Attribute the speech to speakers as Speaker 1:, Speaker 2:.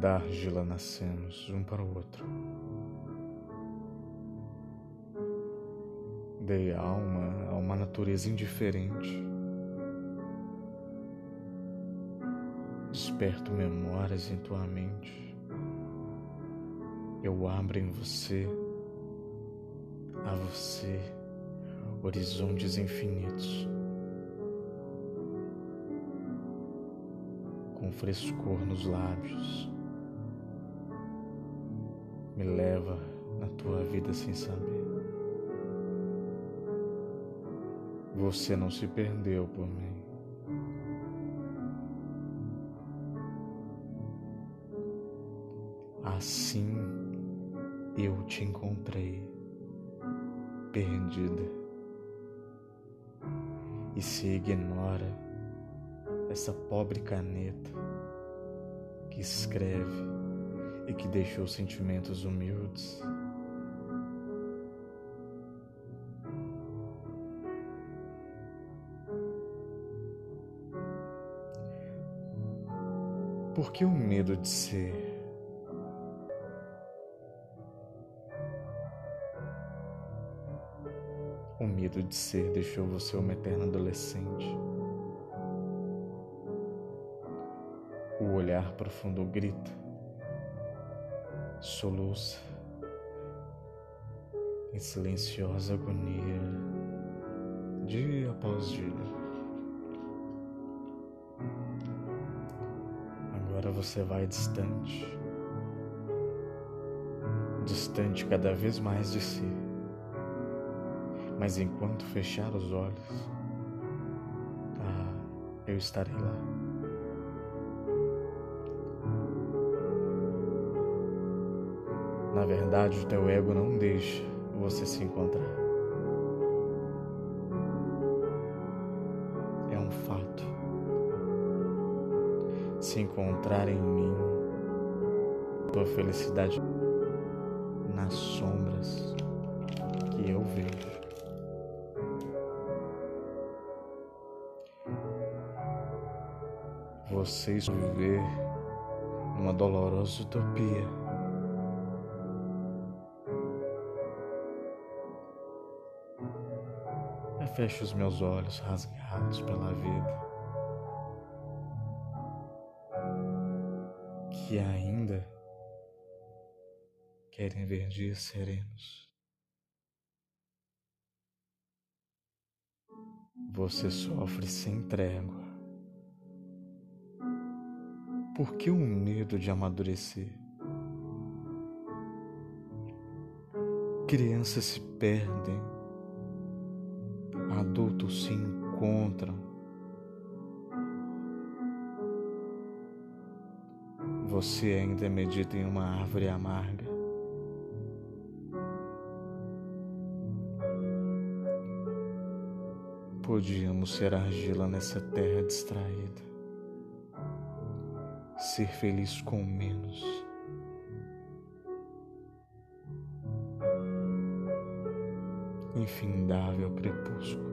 Speaker 1: Da argila nascemos um para o outro. Dei alma a uma natureza indiferente. Desperto memórias em tua mente. Eu abro em você, a você, horizontes infinitos. Com frescor nos lábios me leva na tua vida sem saber. Você não se perdeu por mim. Assim eu te encontrei, perdida. E se ignora essa pobre caneta que escreve e que deixou sentimentos humildes. Por que o medo de ser? O medo de ser deixou você uma eterna adolescente. O olhar profundo grita soluça em silenciosa agonia, dia após dia. Agora você vai distante, distante cada vez mais de si. Mas enquanto fechar os olhos, ah, eu estarei lá. Na verdade, o teu ego não deixa você se encontrar. É um fato. Se encontrar em mim, tua felicidade nas sombras que eu vejo. Vocês viver numa dolorosa utopia. Fecho os meus olhos rasgados pela vida, que ainda querem ver dias serenos. Você sofre sem trégua. Por que o medo de amadurecer? Crianças se perdem adultos se encontram. Você ainda medita em uma árvore amarga. Podíamos ser argila nessa terra distraída, ser feliz com menos. infindável crepúsculo.